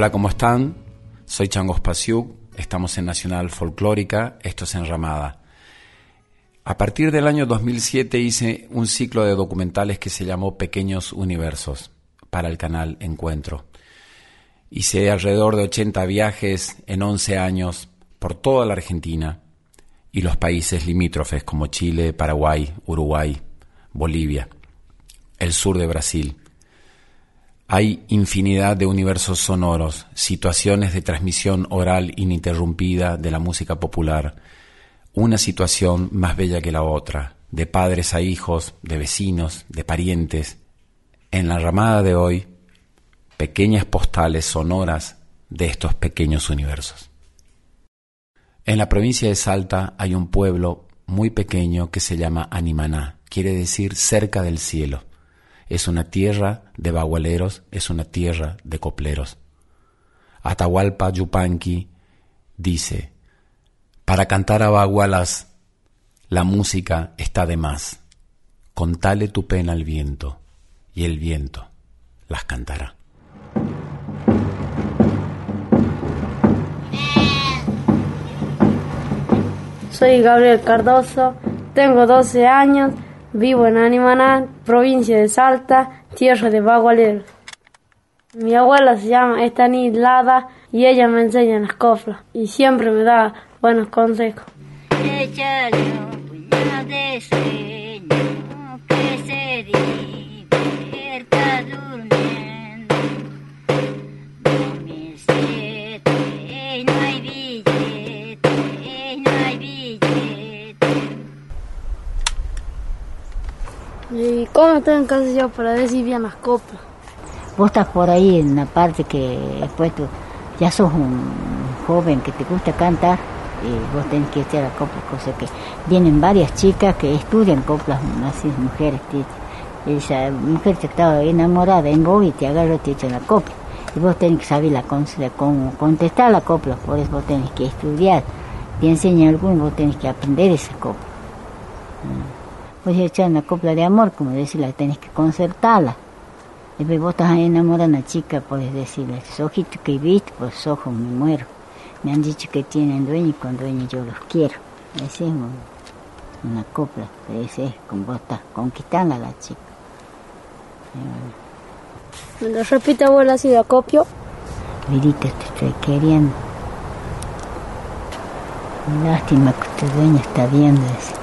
Hola, ¿cómo están? Soy Changos Pasiuk, estamos en Nacional Folclórica, esto es Enramada. A partir del año 2007 hice un ciclo de documentales que se llamó Pequeños Universos para el canal Encuentro. Hice alrededor de 80 viajes en 11 años por toda la Argentina y los países limítrofes como Chile, Paraguay, Uruguay, Bolivia, el sur de Brasil. Hay infinidad de universos sonoros, situaciones de transmisión oral ininterrumpida de la música popular, una situación más bella que la otra, de padres a hijos, de vecinos, de parientes. En la ramada de hoy, pequeñas postales sonoras de estos pequeños universos. En la provincia de Salta hay un pueblo muy pequeño que se llama Animaná, quiere decir cerca del cielo es una tierra de bagualeros, es una tierra de copleros. Atahualpa Yupanqui dice, para cantar a bagualas la música está de más. Contale tu pena al viento, y el viento las cantará. Soy Gabriel Cardoso, tengo 12 años Vivo en Animaná, provincia de Salta, tierra de bagualeros. Mi abuela se llama Estanislada y ella me enseña las coplas y siempre me da buenos consejos. ¿Y cómo que hacer yo para decir bien las coplas? Vos estás por ahí en la parte que después tú ya sos un joven que te gusta cantar y vos tenés que hacer la copla, cosa que vienen varias chicas que estudian coplas, así mujeres, esa mujer te estaba enamorada en vos y te agarra y te echa la copla. Y vos tenés que saber cómo contestar la copla, por eso vos tenés que estudiar. Te enseña alguno, vos tenés que aprender esa copla. Pues echar una copla de amor, como decirla, tenés que concertarla. Después vos estás enamorada de una chica, puedes decirle, esos ojitos que viste, pues ojos me muero. Me han dicho que tienen dueño y con dueño yo los quiero. Esa es una copla, ese es como vos estás conquistando a la chica. ¿Me lo repite abuela si lo copio? Vidita, te estoy queriendo. Lástima que tu dueño está viendo eso.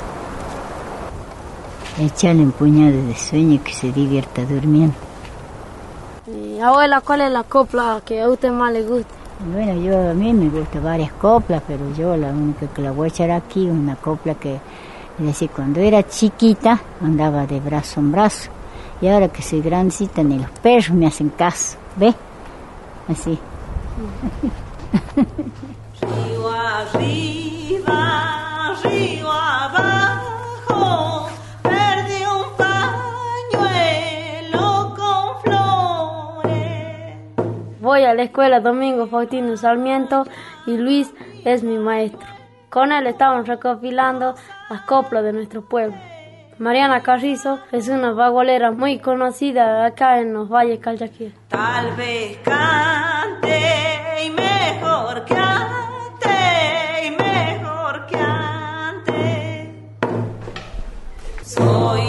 Echarle un puñado de sueño y que se divierta durmiendo. Y, abuela, ¿cuál es la copla que a usted más le gusta? Bueno, yo a mí me gustan varias coplas, pero yo la única que la voy a echar aquí es una copla que, es decir, cuando era chiquita andaba de brazo en brazo y ahora que soy grandecita ni los perros me hacen caso, ¿ve? Así. Río arriba, río Voy a la escuela Domingo Faustino Sarmiento y Luis es mi maestro. Con él estamos recopilando las coplas de nuestro pueblo. Mariana Carrizo es una vagualera muy conocida acá en los valles Calchaquí. Tal vez cante y mejor cante y mejor que antes. Soy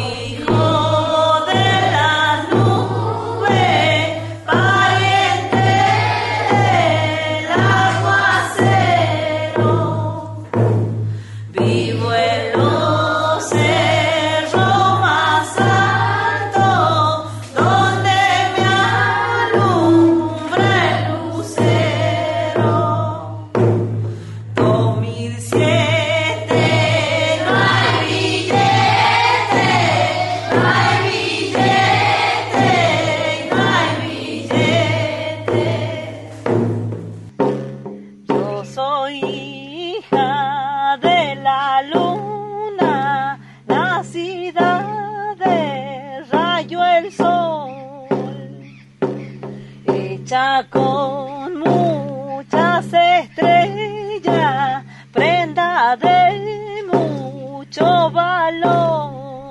hecha con muchas estrellas, prenda de mucho valor.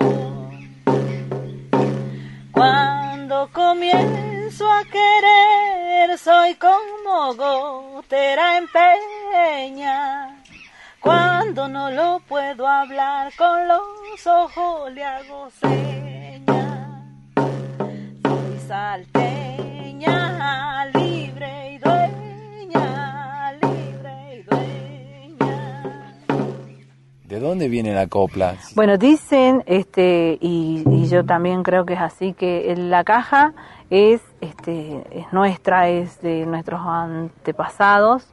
Cuando comienzo a querer, soy como gotera en peña. Cuando no lo puedo hablar, con los ojos le hago señas. Soy salteña, libre y dueña, libre y dueña. ¿De dónde viene la copla? Bueno, dicen, este, y, y yo también creo que es así, que la caja es, este, es nuestra, es de nuestros antepasados.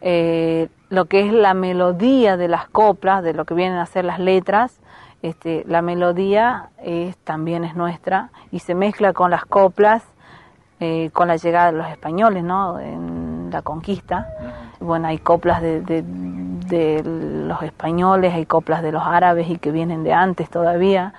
Eh, lo que es la melodía de las coplas, de lo que vienen a ser las letras, este, la melodía es, también es nuestra y se mezcla con las coplas eh, con la llegada de los españoles, ¿no? En la conquista. Bueno, hay coplas de, de, de los españoles, hay coplas de los árabes y que vienen de antes todavía.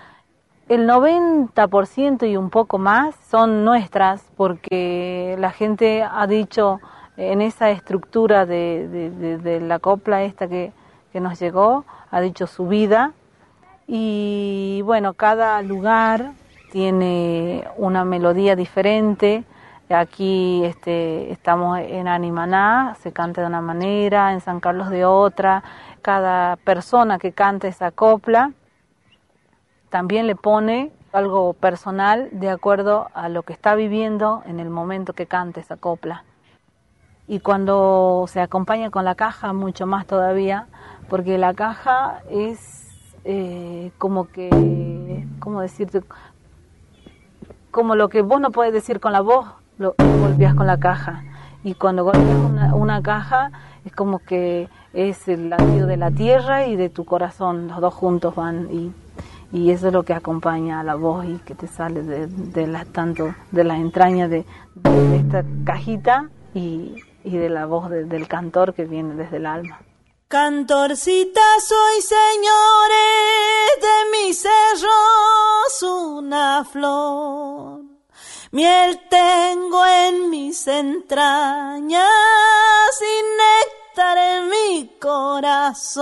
El 90% y un poco más son nuestras porque la gente ha dicho en esa estructura de, de, de, de la copla esta que, que nos llegó, ha dicho su vida y bueno, cada lugar tiene una melodía diferente. Aquí este, estamos en Animaná, se canta de una manera, en San Carlos de otra. Cada persona que canta esa copla también le pone algo personal de acuerdo a lo que está viviendo en el momento que canta esa copla. Y cuando se acompaña con la caja, mucho más todavía, porque la caja es eh, como que, ¿cómo decirte? Como lo que vos no puedes decir con la voz, lo golpeas con la caja. Y cuando golpeas una, una caja, es como que es el latido de la tierra y de tu corazón, los dos juntos van y, y eso es lo que acompaña a la voz y que te sale de, de la, tanto de la entraña de, esta cajita y, y de la voz de, del cantor que viene desde el alma. Cantorcita soy, señores, de mis cerros una flor. Miel tengo en mis entrañas y néctar en mi corazón.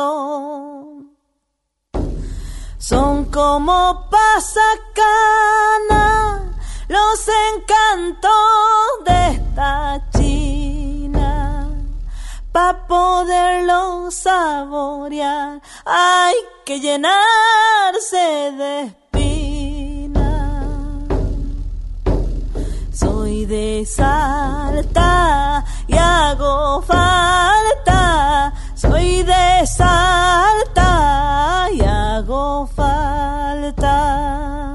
Son como pasacana los encantos de esta china. Pa' poderlo saborear hay que llenarse de espina. Soy de Salta y hago falta. Soy de Salta y hago falta.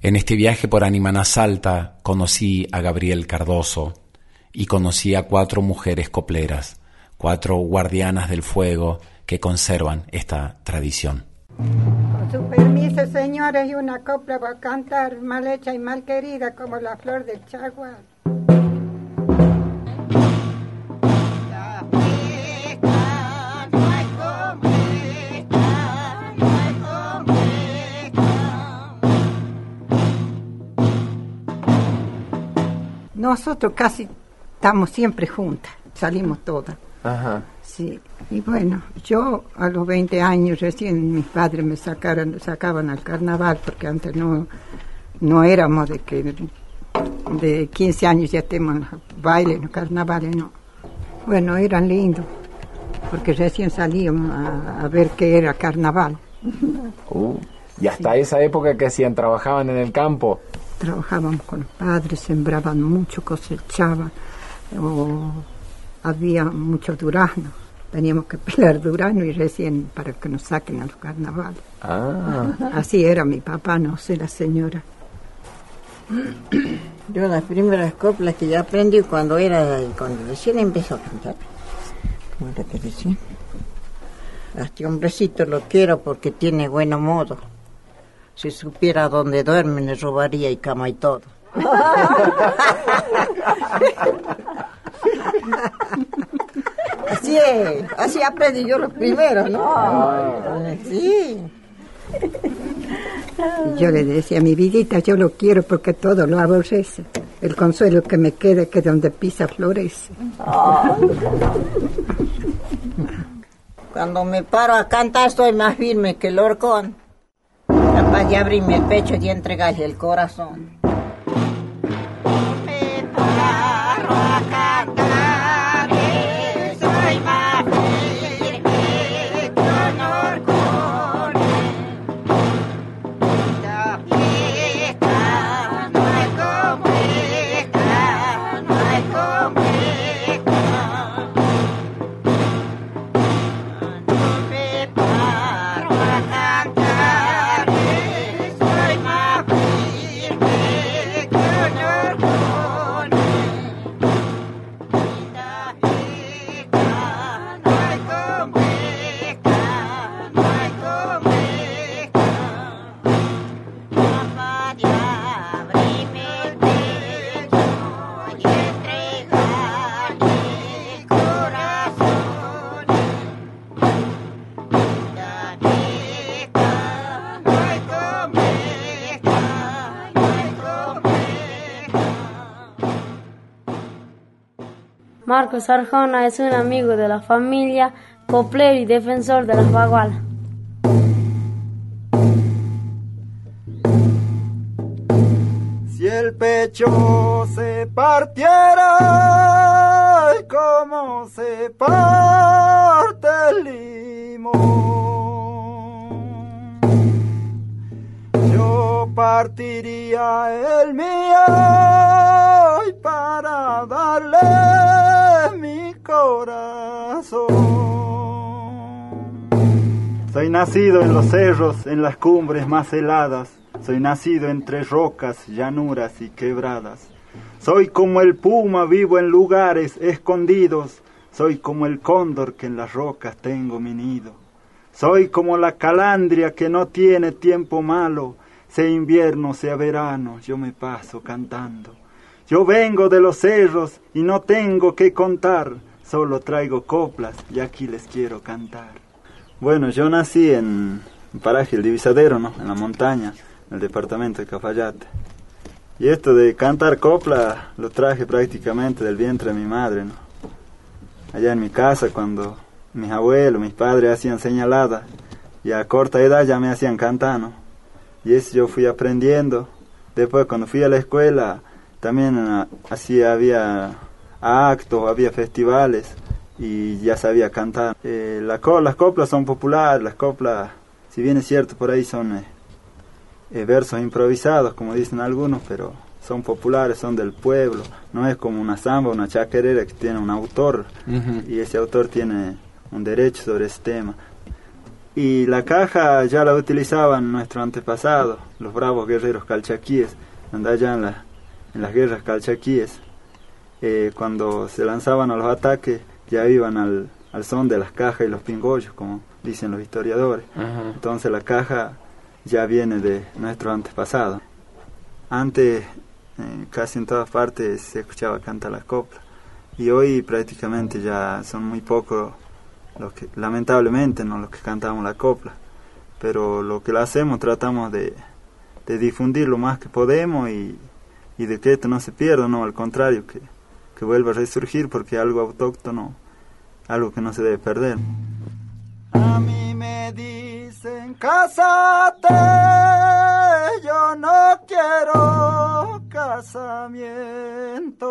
En este viaje por Animana Salta conocí a Gabriel Cardoso y conocí a cuatro mujeres copleras, cuatro guardianas del fuego que conservan esta tradición. Con su permiso, señores, y una copla va a cantar, mal hecha y mal querida como la flor del chaguar. Nosotros casi estamos siempre juntas, salimos todas. Ajá. Sí, y bueno, yo a los 20 años recién mis padres me sacaron, sacaban al carnaval porque antes no, no éramos de que de 15 años ya estemos en los bailes, en los carnavales, no. Bueno, eran lindos porque recién salíamos a, a ver qué era carnaval. Uh, y hasta esa época que hacían, trabajaban en el campo. Trabajábamos con los padres, sembraban mucho, cosechaban, o había mucho durazno. Teníamos que pelar durazno y recién para que nos saquen a los carnavales. Ah, Así era mi papá, no sé la señora. Yo las primeras coplas que ya aprendí cuando era, cuando recién empezó a cantar. ¿Cómo era que decía? A este hombrecito lo quiero porque tiene buen modo. Si supiera dónde duerme, le robaría y cama y todo. así así aprendí yo los primeros, ¿no? Sí. Yo le decía, mi vidita, yo lo quiero porque todo lo aborrece. El consuelo que me queda es que donde pisa florece. Cuando me paro a cantar estoy más firme que el horcón. Capaz de abrirme el pecho y entregarle el corazón. A Marcos Arjona es un amigo de la familia, coplero y defensor de las bagualas. Si el pecho se partiera, como se parte el limón, yo partiría el mío para darle corazón. Soy nacido en los cerros, en las cumbres más heladas. Soy nacido entre rocas, llanuras y quebradas. Soy como el puma vivo en lugares escondidos. Soy como el cóndor que en las rocas tengo mi nido. Soy como la calandria que no tiene tiempo malo. Sea invierno, sea verano, yo me paso cantando. Yo vengo de los cerros y no tengo que contar. Solo traigo coplas y aquí les quiero cantar. Bueno, yo nací en un paraje El Divisadero, ¿no? En la montaña, en el departamento de Cafayate. Y esto de cantar copla lo traje prácticamente del vientre de mi madre, ¿no? Allá en mi casa cuando mis abuelos, mis padres hacían señaladas y a corta edad ya me hacían cantar, ¿no? Y eso yo fui aprendiendo. Después cuando fui a la escuela también ah, así había actos, había festivales y ya sabía cantar. Eh, la co- las coplas son populares, las coplas, si bien es cierto, por ahí son eh, eh, versos improvisados, como dicen algunos, pero son populares, son del pueblo. No es como una samba, una chacarera que tiene un autor y ese autor tiene un derecho sobre ese tema. Y la caja ya la utilizaban nuestros antepasados, los bravos guerreros calchaquíes, andando allá en, la, en las guerras calchaquíes. Eh, cuando se lanzaban a los ataques, ya iban al, al son de las cajas y los pingollos, como dicen los historiadores. Entonces la caja ya viene de nuestros antepasados. Antes, eh, casi en todas partes se escuchaba cantar las coplas. Y hoy prácticamente ya son muy pocos los que, lamentablemente, no los que cantamos la copla. Pero lo que lo hacemos tratamos de, de difundir lo más que podemos y, y de que esto no se pierda, no, al contrario, que, que vuelva a resurgir porque algo autóctono, algo que no se debe perder. A mí me dicen cásate, yo no quiero casamiento.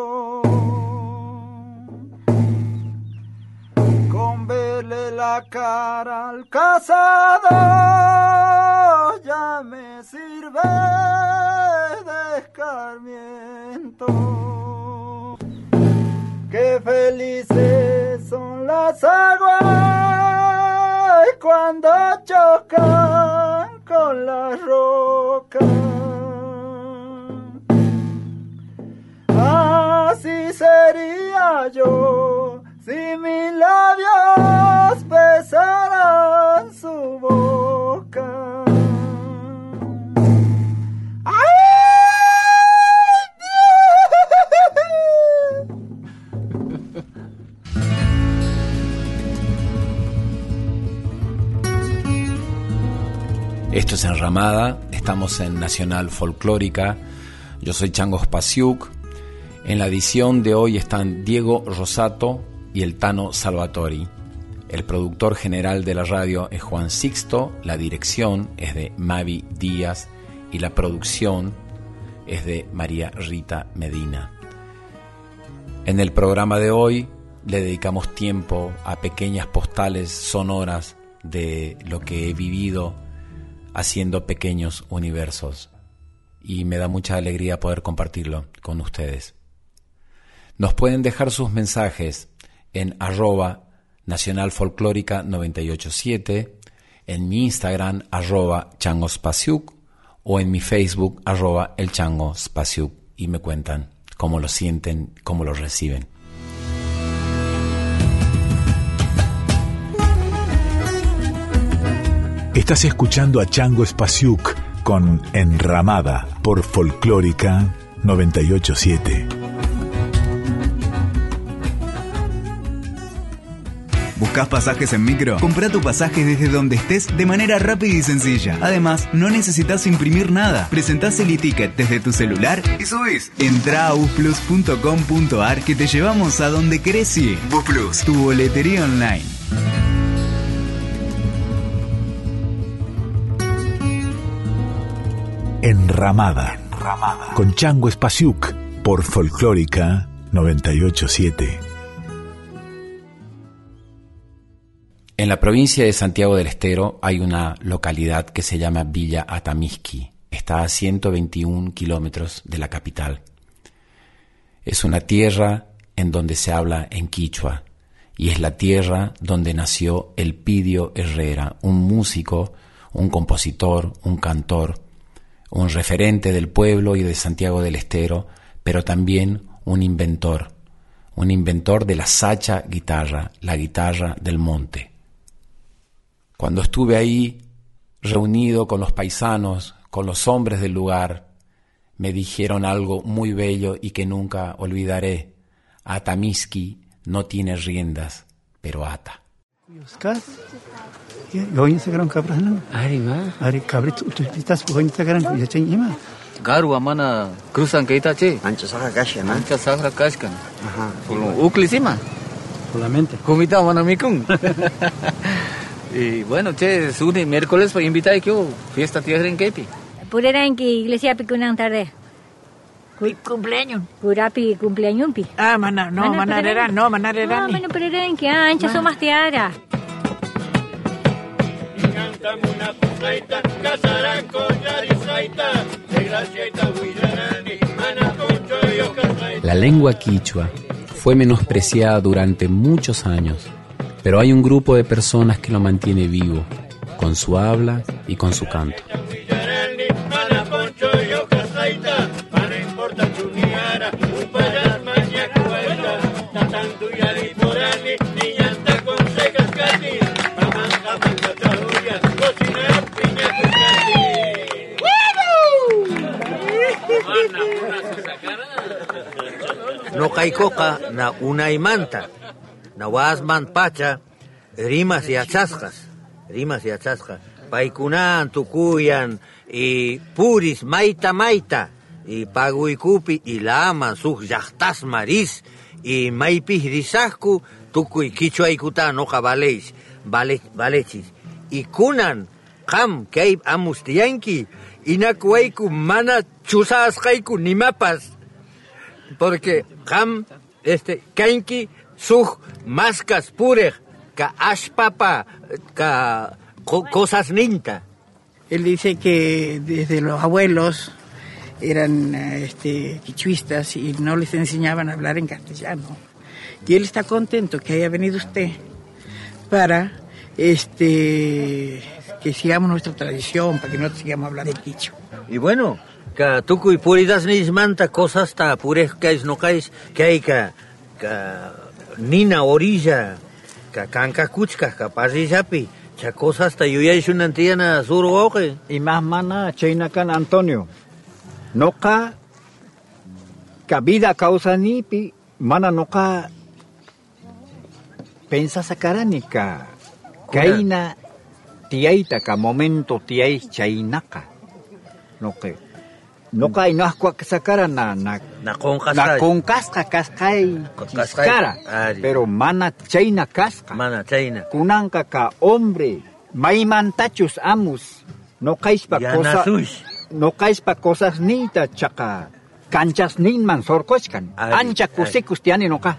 Con verle la cara al casado ya me sirve de escarmiento. Qué felices son las aguas cuando chocan con la roca. Así sería yo si mis labios Estamos en Nacional Folclórica. Yo soy Changos Pasiuk. En la edición de hoy están Diego Rosato y el Tano Salvatori. El productor general de la radio es Juan Sixto, la dirección es de Mavi Díaz y la producción es de María Rita Medina. En el programa de hoy le dedicamos tiempo a pequeñas postales sonoras de lo que he vivido haciendo pequeños universos y me da mucha alegría poder compartirlo con ustedes. Nos pueden dejar sus mensajes en arroba Nacional Folclórica 987, en mi Instagram arroba changospasiuk o en mi Facebook arroba el chango spasiuk y me cuentan cómo lo sienten, cómo lo reciben. Estás escuchando a Chango Spasiuk con Enramada por Folclórica 987. ¿Buscas pasajes en micro? Compra tu pasaje desde donde estés de manera rápida y sencilla. Además, no necesitas imprimir nada. Presentás el e-ticket desde tu celular y subís. Entra a busplus.com.ar que te llevamos a donde querés ir. Busplus, tu boletería online. Enramada, con Chango Spasiuk por Folclórica 987. En la provincia de Santiago del Estero hay una localidad que se llama Villa Atamisqui. Está a 121 kilómetros de la capital. Es una tierra en donde se habla en quichua y es la tierra donde nació Elpidio Herrera, un músico, un compositor, un cantor, un referente del pueblo y de Santiago del Estero, pero también un inventor, un inventor de la sacha guitarra, la guitarra del monte. Cuando estuve ahí, reunido con los paisanos, con los hombres del lugar, me dijeron algo muy bello y que nunca olvidaré. Atamiski no tiene riendas, pero ata. Garu mana crusan kita che. Ancha na. Ancha. Ajá. Sima. Solamente. Comita mana mikung. y bueno, che, suni miércoles para invitar que fiesta tierra en Kepi. Purera en que iglesia pikunang tarde. Cumpleaños. Purapi cumpleaños pi. Ah, mana, no, manarera, no, manarera. No, mana purera en que ancha son más tiara. casarán con La lengua quichua fue menospreciada durante muchos años, pero hay un grupo de personas que lo mantiene vivo, con su habla y con su canto. Noqaykuqa na unaymanta na wasman pacha rimas yachasqas rimas yachasqa paykunan tukuyan y puris mayta mayta y paguykupi ilaman suq llaqtas maris. Y maypis risaqku tukuy kichwaykuta noqa valeis vale valechis. Y kunan qam kay amustiyanki inakuwayku mana chusasqayku nimapas porque qam este kanki suq maskas puriq ka ashpapa ka co- cosas ninta Él dice que desde los abuelos eran este, quichuistas y no les enseñaban a hablar en castellano. Y él está contento que haya venido usted para este, que sigamos nuestra tradición, para que no sigamos hablando de quicho. y bueno ka tukuy puridas nismanta cosas ta purek kais no kais que hay ka nina orilla ka kanka kuchka ka parrillapi cha cosas ta yuyayshunantiyana sur oqe Imas mana chaynakan Antonio. Noqa ka vida kawsanipi mana noqa pensasakarani ka kayna tiyayta ka momento tiyay chaynaqa. Noqe. Noqa inahkuak sakara na na na qonqasqa na qonqasqa kasqay chiskara. Ari. Pero mana chayna kasqa. mana chayna Kunanqa ka hombre maymantachus amus. Noqayspa cosa noqayspa cosas nita chaqa canchas ninman sorkochkan Ari, ancha kusikus tiani noqa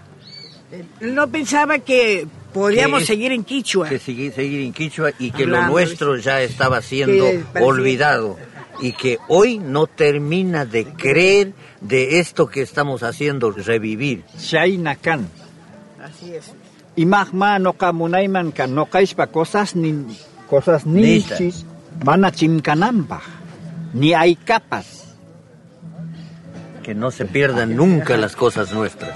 no pensaba que podíamos Que es- seguir en quichua. que seguir, seguir en Quichua y que lo nuestro ya estaba siendo olvidado y que hoy no termina de creer de esto que estamos haciendo revivir. chaynakan Así es. imaqma noqa munayman ka noqayspa cosas nin cosas Nita. nichis mana chimkananpaq ni hay capas Que no se pierdan nunca las cosas nuestras.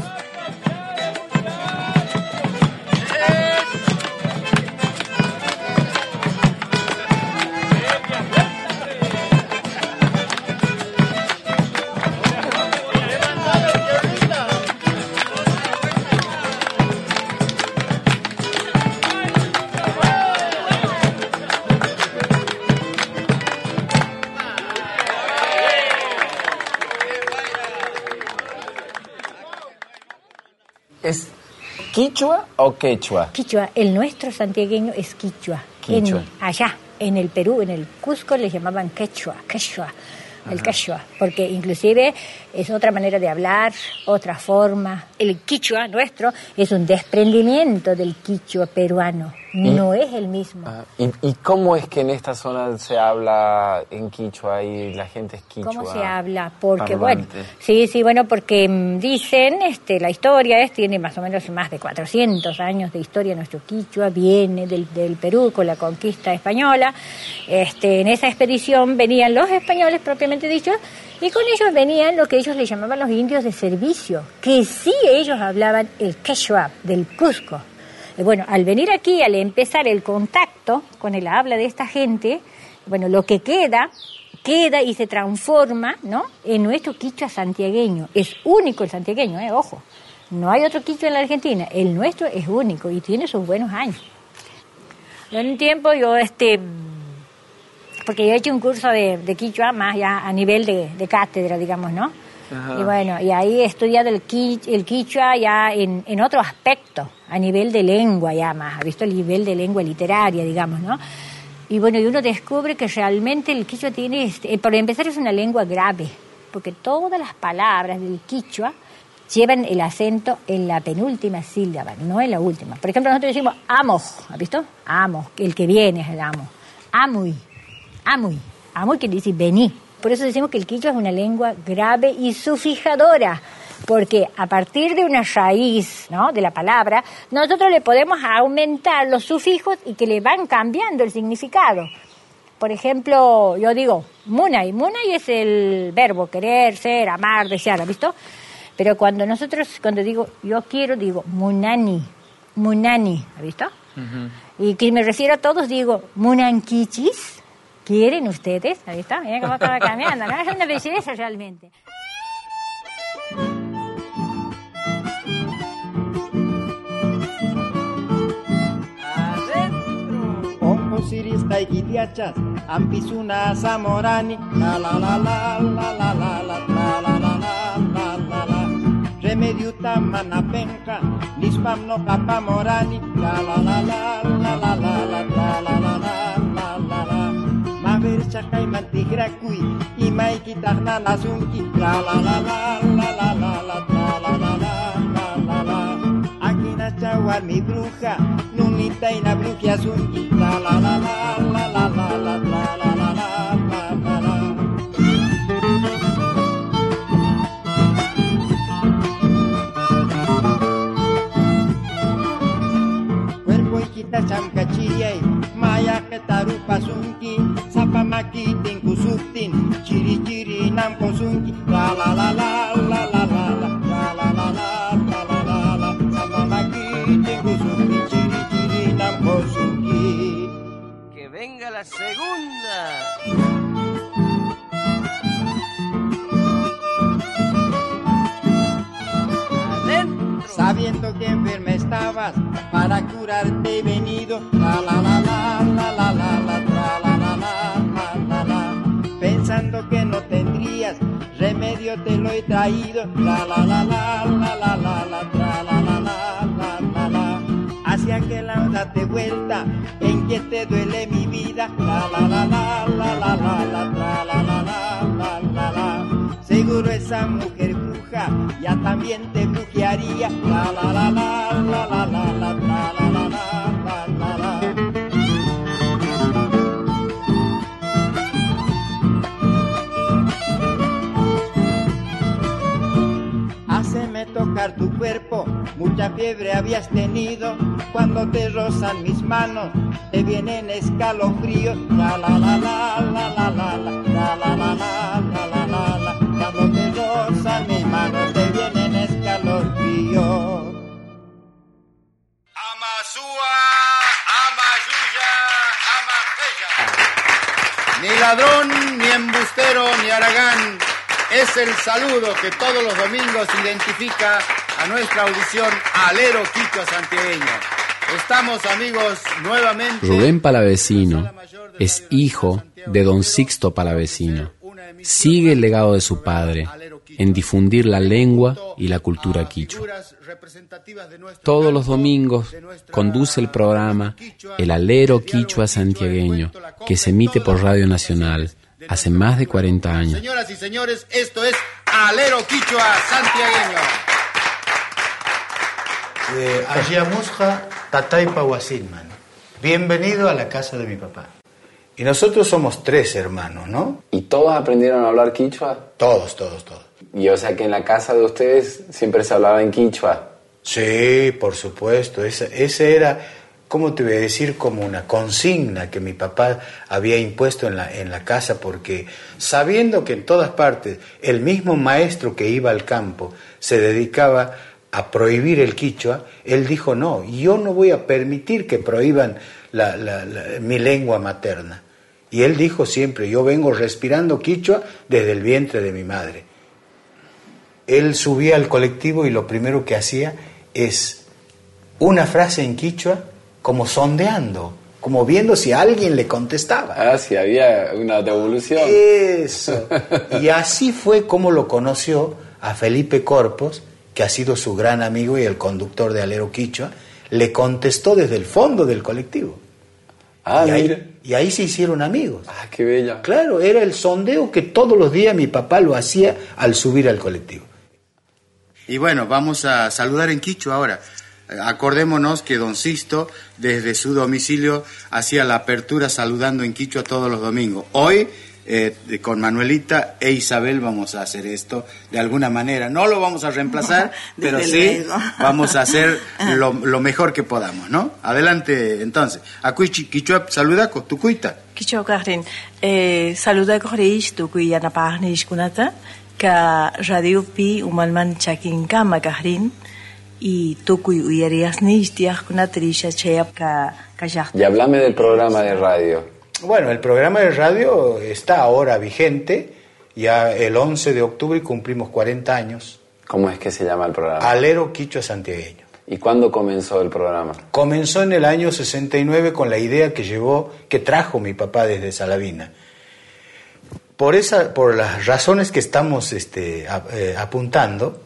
Quichua o quechua? Quichua, el nuestro santiagueño es quichua. Quichua. En- allá, en el Perú, en el Cusco, le llamaban quechua, quechua, el quechua, porque inclusive es otra manera de hablar, otra forma. El quichua nuestro es un desprendimiento del quichua peruano, no es el mismo. Ah, ¿Y, y cómo es que en esta zona se habla en quichua y la gente es quichua? ¿Cómo se habla? Porque, parlante? bueno, sí, sí, bueno, porque mm, dicen, este, la historia es, tiene más o menos más de 400 años de historia nuestro quichua, viene del, del Perú con la conquista española. Este, en esa expedición venían los españoles propiamente dichos y con ellos venían lo que ellos le llamaban los indios de servicio, que sí ellos hablaban el quechua del Cusco. Y bueno, al venir aquí, al empezar el contacto con el habla de esta gente, bueno, lo que queda, queda y se transforma, ¿no? En nuestro quichua santiagueño. Es único el santiagueño, ¿eh? Ojo. No hay otro quichua en la Argentina. El nuestro es único y tiene sus buenos años. En un tiempo yo, este, porque yo he hecho un curso de, de quichua más ya a nivel de, de cátedra, digamos, ¿no? Y bueno, y ahí he estudiado el, qui- el quichua ya en, en otro aspecto, a nivel de lengua ya más, ha visto el nivel de lengua literaria, digamos, ¿no? Y bueno, y uno descubre que realmente el quichua tiene, este, eh, por empezar es una lengua grave, porque todas las palabras del quichua llevan el acento en la penúltima sílaba, no en la última. Por ejemplo, nosotros decimos amo, ¿has visto? Amo, el que viene es el amo. Amui, amui, amui quiere decir vení. Por eso decimos que el quichua es una lengua grave y sufijadora. Porque a partir de una raíz ¿no? de la palabra, nosotros le podemos aumentar los sufijos y que le van cambiando el significado. Por ejemplo, yo digo munay. Munay es el verbo querer, ser, amar, desear, ¿has visto? Pero cuando nosotros, cuando digo yo quiero, digo munani, munani, ¿has visto? Y que me refiero a todos, digo munanquichis. ¿Quieren ustedes? ¿Has visto? Mira cómo acaba cambiando, ¿no? Es una belleza realmente. Siristä ikitiachas, ampisuna samorani, la la la la la la la la la la la la la la la. Remedio tamana penca, nispam no kapamorani, la la la la la la la la la la la la la la la. Maver chakai mantigrakui, imai kitahna nasunki, la la la la la la la la la mi bruja, nunita y na bruja asunki, la la la la la la la la la la la la la la. Maya que tarupa sunki, zapamaki tinkusuktin, chiri chiri nam kosunki, la la la la la para curarte he venido, la la la la la la la la la la la la la la Pensando que no tendrías remedio te lo he traído, la la la la la la la la la la la la la la la Hacia que la date vuelta, en que te duele mi vida, la la la la la la la la la la la la la la la Seguro esa mujer bruja ya también te la la la la la la la la la tocar tu cuerpo, mucha fiebre habías tenido. Cuando te rozan mis manos, te vienen escalofríos. La la la la la la la la la la la la la la la la. Cuando te rozan mis manos, te vienen escalofríos. Ni ladrón, ni embustero, ni aragán. Es el saludo que todos los domingos identifica a nuestra audición Alero Quicho Santiagueño. Estamos amigos nuevamente. Rubén Palavecino es hijo de don Sixto Palavecino. Sigue el legado de su padre en difundir la lengua y la cultura quichua. Todos los domingos conduce el programa El Alero Quichua Santiagueño, que se emite por Radio Nacional hace más de 40 años. Señoras y señores, esto es Alero Quichua Santiagueño. Bienvenido a la casa de mi papá. Y nosotros somos tres hermanos, ¿no? ¿Y todos aprendieron a hablar quichua? Todos, todos, todos. Y o sea que en la casa de ustedes siempre se hablaba en quichua. Sí, por supuesto. Ese, ese era, ¿cómo te voy a decir? Como una consigna que mi papá había impuesto en la, en la casa, porque sabiendo que en todas partes el mismo maestro que iba al campo se dedicaba a prohibir el quichua, él dijo, no, yo no voy a permitir que prohíban la- la- mi lengua materna. Y él dijo siempre, yo vengo respirando quichua desde el vientre de mi madre. Él subía al colectivo y lo primero que hacía es una frase en quichua como sondeando, como viendo si alguien le contestaba. Ah, sí, había una devolución. Eso. Y así fue como lo conoció a Felipe Corpos, que ha sido su gran amigo y el conductor de Alero Quichua, le contestó desde el fondo del colectivo. Ah, y, mira. ahí, y ahí se hicieron amigos. Ah, qué bella. Claro, era el sondeo que todos los días mi papá lo hacía al subir al colectivo. Y bueno, vamos a saludar en Quichua ahora. Acordémonos que don Sisto, desde su domicilio, hacía la apertura saludando en Quichua todos los domingos. Hoy eh, con Manuelita e Isabel vamos a hacer esto de alguna manera. No lo vamos a reemplazar, pero sí vamos a hacer lo, lo mejor que podamos, ¿no? Adelante, entonces. Acuy Quichua, saluda con tu cuita. Kicho Kahrin, eh, saluda kunata, ka radio pi umalman chakin kama Kahrin, y tu kuy uyarias kunata risha chayap ka. Y hablame del programa de radio. Bueno, el programa de radio está ahora vigente. Ya el 11 de octubre cumplimos 40 años. ¿Cómo es que se llama el programa? Alero Quichua Santiagueño. ¿Y cuándo comenzó el programa? Comenzó en el año 69 con la idea que llevó, que trajo mi papá desde Salavina. Por, esa, por las razones que estamos este, a- eh, apuntando,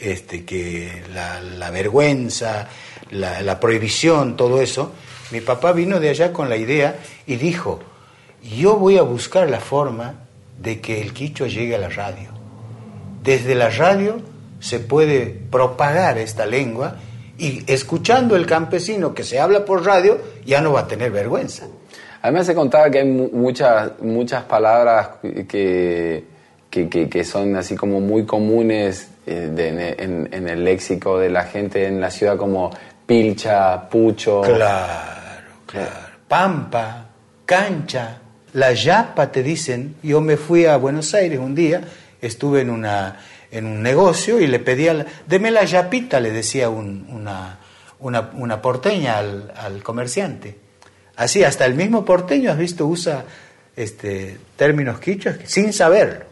este, que la, vergüenza, la, prohibición, todo eso, mi papá vino de allá con la idea y dijo, yo voy a buscar la forma de que el quichua llegue a la radio. Desde la radio se puede propagar esta lengua y escuchando el campesino que se habla por radio ya no va a tener vergüenza. Además se contaba que hay mu- muchas, muchas palabras que, que, son así como muy comunes de- en, en el léxico de la gente en la ciudad como pilcha, pucho. Claro, claro. Pampa, cancha, la yapa te dicen. Yo me fui a Buenos Aires un día, estuve en una en un negocio y le pedía, deme la yapita, le decía un- una, una, una porteña al, al comerciante. Así, hasta el mismo porteño, has visto, usa este, términos quichuas sin saberlo.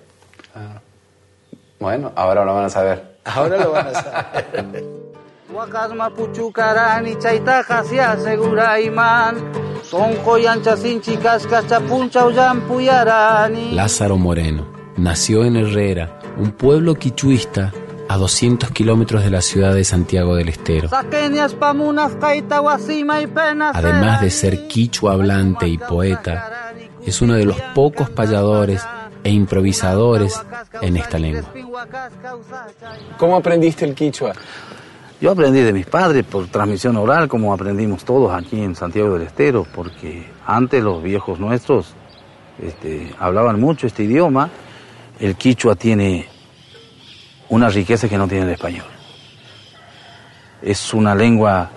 Bueno, ahora lo van a saber. Ahora lo van a saber. Se asegura Lázaro Moreno nació en Herrera, un pueblo quichuista a 200 kilómetros de la ciudad de Santiago del Estero. Además de ser quichua hablante y poeta, es uno de los pocos payadores e improvisadores en esta lengua. ¿Cómo aprendiste el quichua? Yo aprendí de mis padres por transmisión oral, como aprendimos todos aquí en Santiago del Estero, porque antes los viejos nuestros este, hablaban mucho este idioma. El quichua tiene una riqueza que no tiene el español. Es una lengua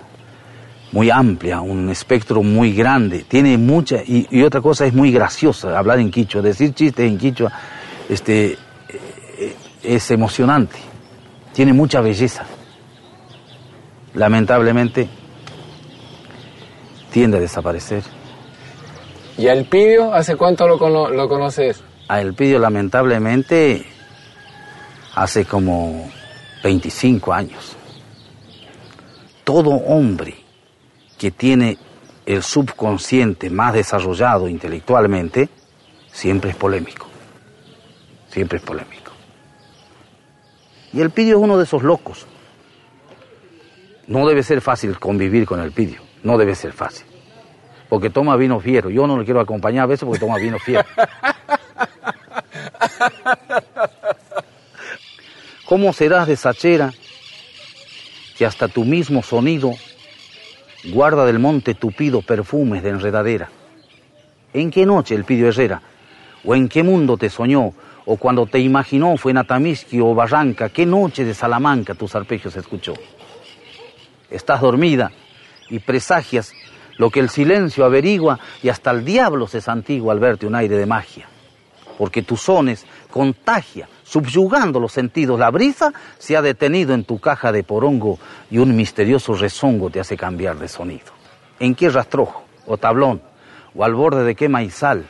muy amplia, un espectro muy grande, tiene mucha, y, y otra cosa es muy graciosa, hablar en quichua, decir chistes en quichua, este, eh, es emocionante, tiene mucha belleza lamentablemente tiende a desaparecer. ¿Y a Elpidio hace cuánto lo, cono- lo conoces? A Elpidio lamentablemente hace como 25 años. Todo hombre que tiene el subconsciente más desarrollado intelectualmente siempre es polémico. Siempre es polémico. Y Elpidio es uno de esos locos. No debe ser fácil convivir con el pidio, no debe ser fácil. Porque toma vino fiero. Yo no le quiero acompañar a veces porque toma vino fiero. ¿Cómo serás de sachera que hasta tu mismo sonido guarda del monte tupido perfumes de enredadera? ¿En qué noche el pidio Herrera? ¿O en qué mundo te soñó? ¿O cuando te imaginó fue en Atamisqui o Barranca? ¿Qué noche de Salamanca tus arpegios escuchó? Estás dormida y presagias lo que el silencio averigua y hasta el diablo se santigua al verte un aire de magia. Porque tus sones contagia, subyugando los sentidos. La brisa se ha detenido en tu caja de porongo y un misterioso rezongo te hace cambiar de sonido. ¿En qué rastrojo o tablón o al borde de qué maizal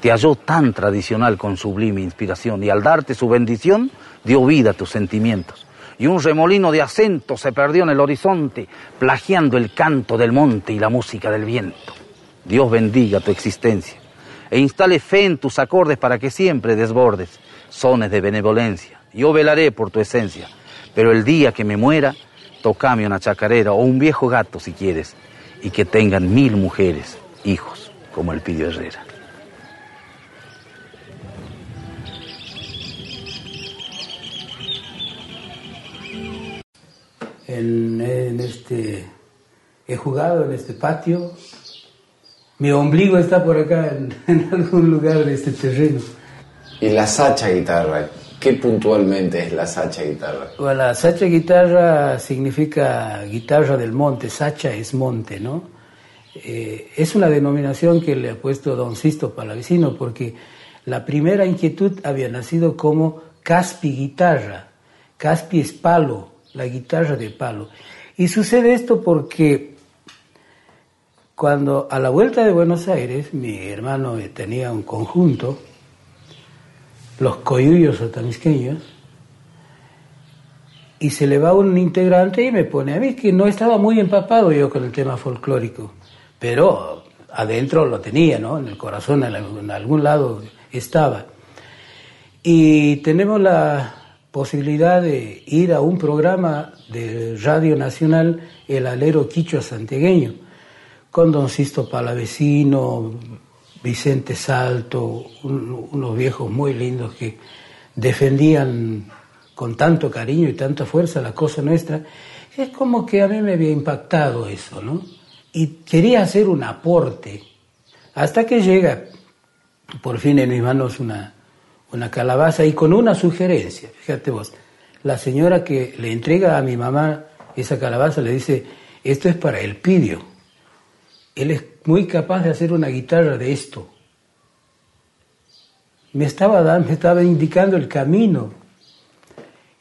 te halló tan tradicional con sublime inspiración y al darte su bendición dio vida a tus sentimientos? y un remolino de acento se perdió en el horizonte, plagiando el canto del monte y la música del viento. Dios bendiga tu existencia e instale fe en tus acordes para que siempre desbordes sones de benevolencia. Yo velaré por tu esencia, pero el día que me muera, tocame una chacarera o un viejo gato si quieres, y que tengan mil mujeres, hijos, como el pidió Herrera. en, este, he jugado en este patio Mi ombligo está por acá, en algún lugar de este terreno. ¿Y la sacha guitarra? ¿Qué puntualmente es la sacha guitarra? Bueno, la sacha guitarra significa guitarra del monte, sacha es monte, ¿no? Eh, es una denominación que le ha puesto don Sisto Palavecino porque la primera inquietud había nacido como Caspi guitarra. Caspi es palo, la guitarra de palo. Y sucede esto porque cuando a la vuelta de Buenos Aires, mi hermano tenía un conjunto, los coyuyos otamisqueños, y se le va un integrante y me pone a mí que no estaba muy empapado yo con el tema folclórico, pero adentro lo tenía, ¿no? En el corazón, en algún- lado estaba. Y tenemos la posibilidad de ir a un programa de Radio Nacional, El Alero Quichua Santiagueño, con Don Sisto Palavecino, Vicente Salto, un- unos viejos muy lindos que defendían con tanto cariño y tanta fuerza la cosa nuestra. Es como que a mí me había impactado eso, ¿no? Y quería hacer un aporte, hasta que llega por fin en mis manos una, una calabaza y con una sugerencia, fíjate vos, la señora que le entrega a mi mamá esa calabaza le dice, esto es para el pidio, él es muy capaz de hacer una guitarra de esto. Me estaba, dando, me estaba indicando el camino.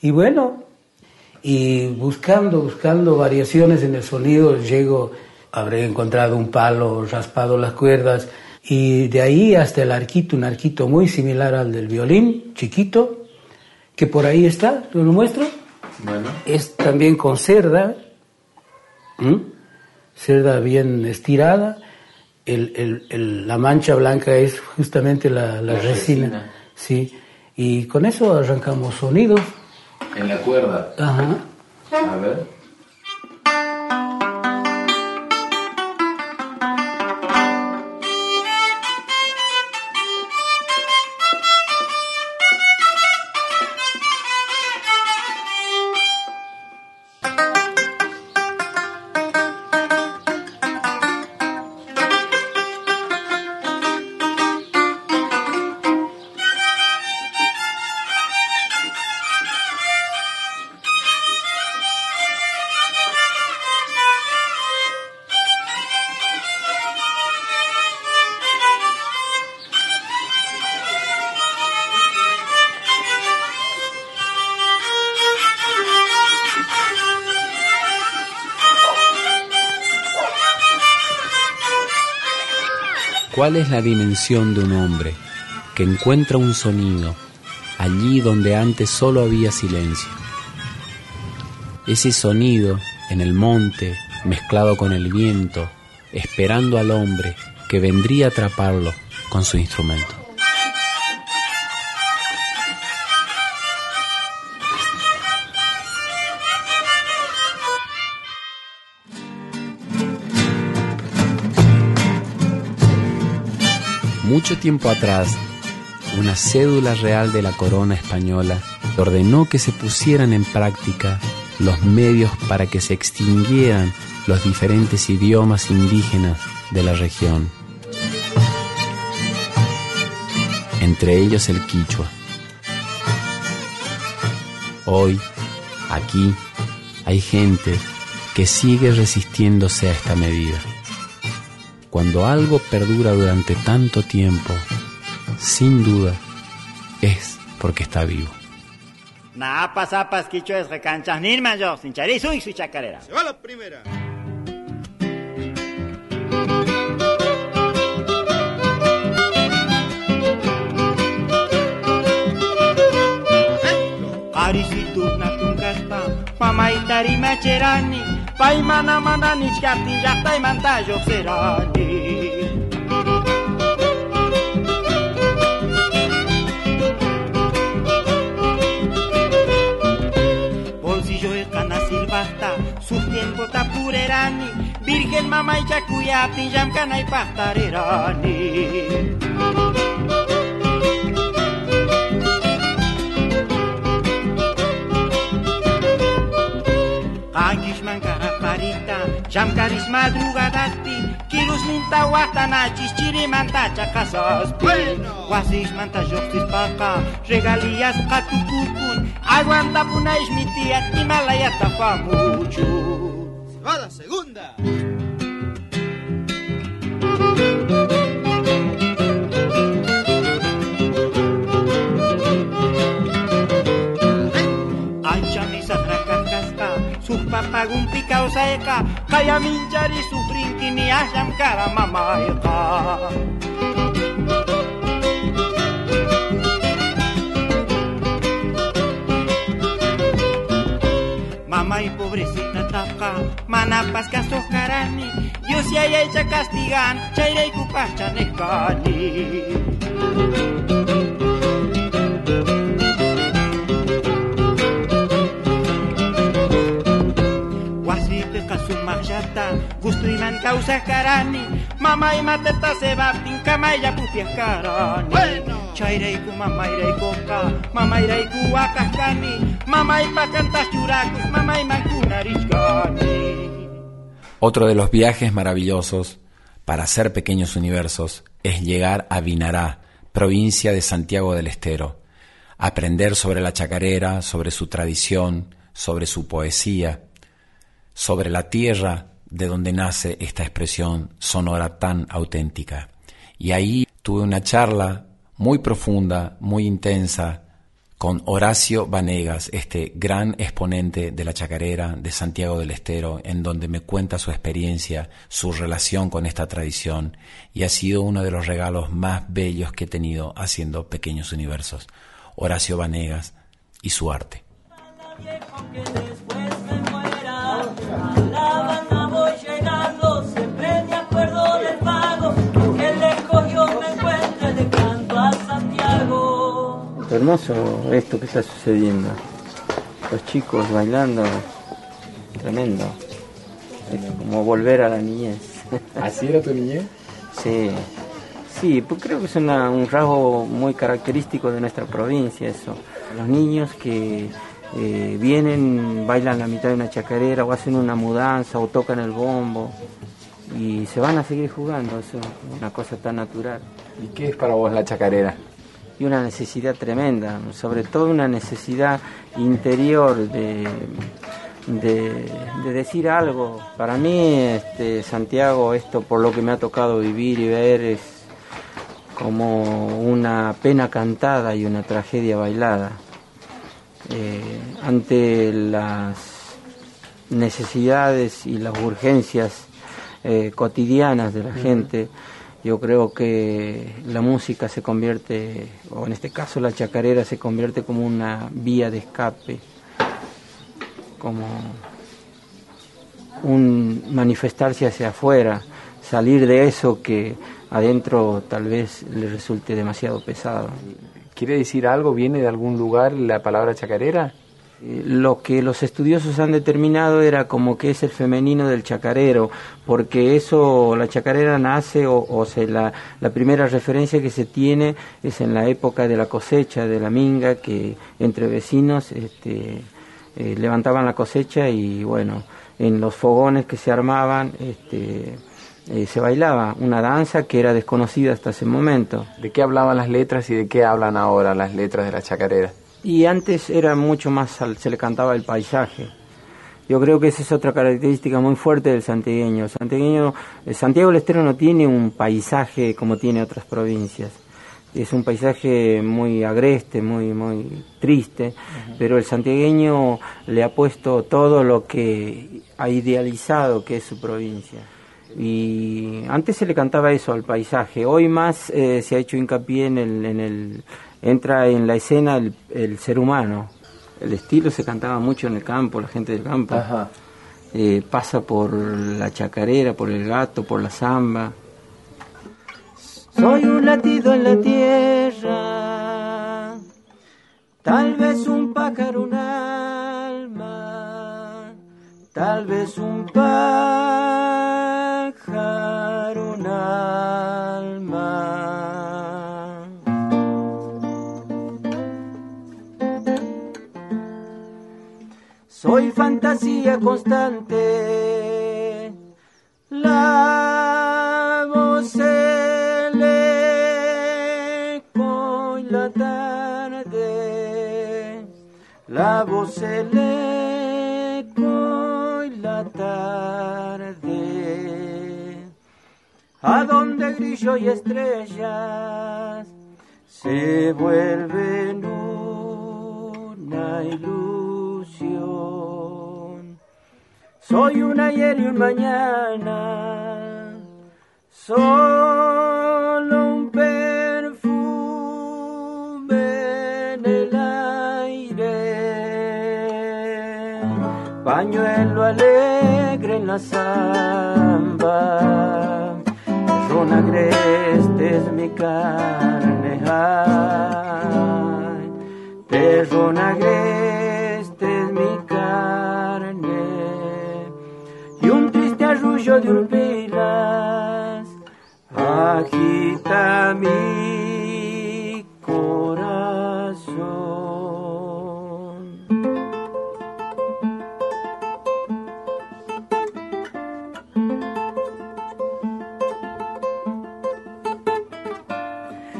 Y bueno, y buscando, buscando variaciones en el sonido, llego, habré encontrado un palo, raspado las cuerdas, y de ahí hasta el arquito, un arquito muy similar al del violín, chiquito, que por ahí está, ¿lo muestro? Bueno. Es también con cerda, ¿m? Cerda bien estirada, el- el- el- la mancha blanca es justamente la, la La resina. resina. sí, y con eso arrancamos sonidos. En la cuerda. Ajá. A ver. ¿Cuál es la dimensión de un hombre que encuentra un sonido allí donde antes solo había silencio? Ese sonido en el monte, mezclado con el viento, esperando al hombre que vendría a atraparlo con su instrumento. Mucho tiempo atrás, una cédula real de la corona española ordenó que se pusieran en práctica los medios para que se extinguieran los diferentes idiomas indígenas de la región, entre ellos el quichua. Hoy, aquí, hay gente que sigue resistiéndose a esta medida. Cuando algo perdura durante tanto tiempo, sin duda, es porque está vivo. Napas, zapas, quicho es recanchas, nirman yo, sin charizo y su chacarera. Se va la primera. Arisitu natungaspa, mamaitari macherani, paimana mana. Bolsillo el cana silbasta, sus tiempos tapurerani, virgen mamá y chacuyati, yam cana y pastarerani. Angish mankara parita, jam karis madrugadasti, kilu Chusminta guatanachis chirimanta chakasaspi Wasismanta lloqtispaka regalías qatukukun Aguanta punaish mi tía Himalayata famuchu Se va la segunda. Papagun picao seca, kaya minchari sufrin kini asyam kara mamaika. Mamá y pobrecita taca, manapas casos carani, Dios y ay echa castigan, chaire y cupacha kasumachata, gusto iman causa carani, mamá y mateta se va pinca maya pupias carani. Bueno. Pa cantas. Otro de los viajes maravillosos para hacer pequeños universos es llegar a Vinará, provincia de Santiago del Estero, aprender sobre la chacarera, sobre su tradición, sobre su poesía, sobre la tierra de donde nace esta expresión sonora tan auténtica. Y ahí tuve una charla muy profunda, muy intensa, con Horacio Vanegas, este gran exponente de la chacarera de Santiago del Estero, en donde me cuenta su experiencia, su relación con esta tradición, y ha sido uno de los regalos más bellos que he tenido haciendo pequeños universos. Horacio Vanegas y su arte. Hermoso esto que está sucediendo. Los chicos bailando, tremendo. Es como volver a la niñez. ¿Así era tu niñez? Sí, sí, pues creo que es una- un rasgo muy característico de nuestra provincia eso. Los niños que eh, vienen, bailan la mitad de una chacarera o hacen una mudanza o tocan el bombo y se van a seguir jugando, eso es una cosa tan natural. ¿Y qué es para vos la chacarera? Y una necesidad tremenda, sobre todo una necesidad interior de, de, de decir algo. Para mí, este, Santiago, esto por lo que me ha tocado vivir y ver es como una pena cantada y una tragedia bailada. Eh, ante las necesidades y las urgencias eh, cotidianas de la gente, yo creo que la música se convierte, o en este caso la chacarera se convierte como una vía de escape, como un manifestarse hacia afuera, salir de eso que adentro tal vez le resulte demasiado pesado. ¿Quiere decir algo? ¿Viene de algún lugar la palabra chacarera? Eh, Lo que los estudiosos han determinado era como que es el femenino del chacarero, porque eso, la chacarera nace, o, o se la, la primera referencia que se tiene es en la época de la cosecha de la minga, que entre vecinos este, eh, levantaban la cosecha y bueno, en los fogones que se armaban este, eh, se bailaba una danza que era desconocida hasta ese momento. ¿De qué hablaban las letras y de qué hablan ahora las letras de la chacarera? Y antes era mucho más, al- se le cantaba el paisaje. Yo creo que esa es otra característica muy fuerte del santiagueño. Santiagueño, Santiago del Estero no tiene un paisaje como tiene otras provincias. Es un paisaje muy agreste, muy, muy triste, pero el santiagueño le ha puesto todo lo que ha idealizado que es su provincia. Y antes se le cantaba eso al paisaje, hoy más eh, se ha hecho hincapié en el, en el, entra en la escena el, el ser humano. El estilo se cantaba mucho en el campo, la gente del campo. Eh, pasa por la chacarera, por el gato, por la samba. Soy un latido en la tierra, tal vez un pájaro, un alma, tal vez un pájaro, soy fantasía constante. La voz, el eco la tarde, la voz, el eco la tarde. A donde grillo y estrellas se vuelven una ilusión. Soy un ayer y un mañana, solo un perfume en el aire, pañuelo alegre en la samba, Ron agreste es mi carne, ay, arrullo de urpilas agita mi corazón.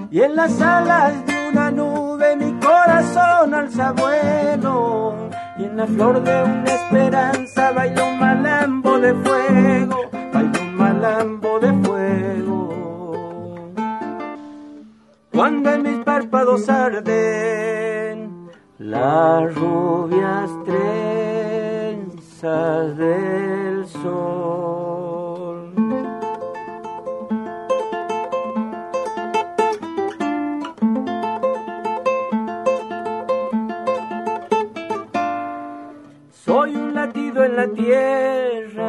Y en las alas de una nube mi corazón alza vuelo. Y en la flor de una esperanza baila un malambo de fuego, baila un malambo de fuego. Cuando en mis párpados arden las rubias trenzas del sol. Tierra,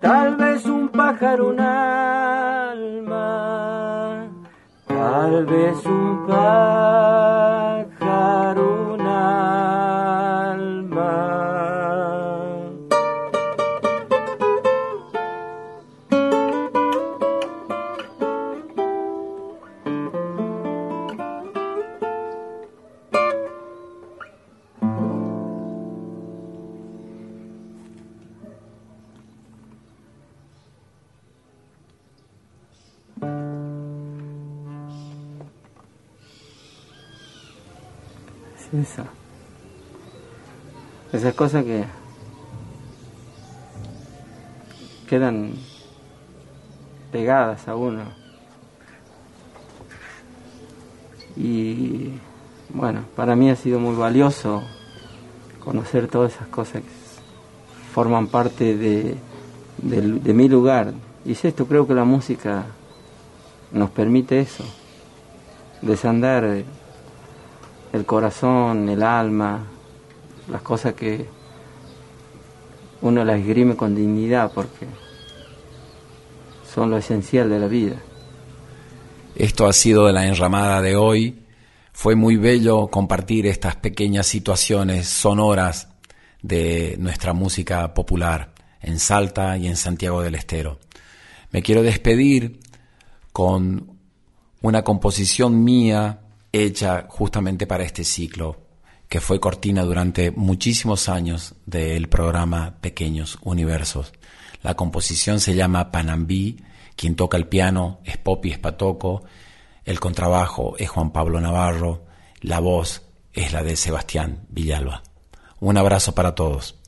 tal vez un pájaro, un alma, tal vez un pájaro, Esas cosas que quedan pegadas a uno. Y bueno, para mí ha sido muy valioso conocer todas esas cosas que forman parte de, de mi lugar. Y es esto, creo que la música nos permite eso, desandar el corazón, el alma, las cosas que uno las esgrime con dignidad porque son lo esencial de la vida. Esto ha sido de la enramada de hoy. Fue muy bello compartir estas pequeñas situaciones sonoras de nuestra música popular en Salta y en Santiago del Estero. Me quiero despedir con una composición mía hecha justamente para este ciclo, que fue cortina durante muchísimos años del programa Pequeños Universos. La composición se llama Panambí, quien toca el piano es Popi Espatoco, el contrabajo es Juan Pablo Navarro, la voz es la de Sebastián Villalba. Un abrazo para todos.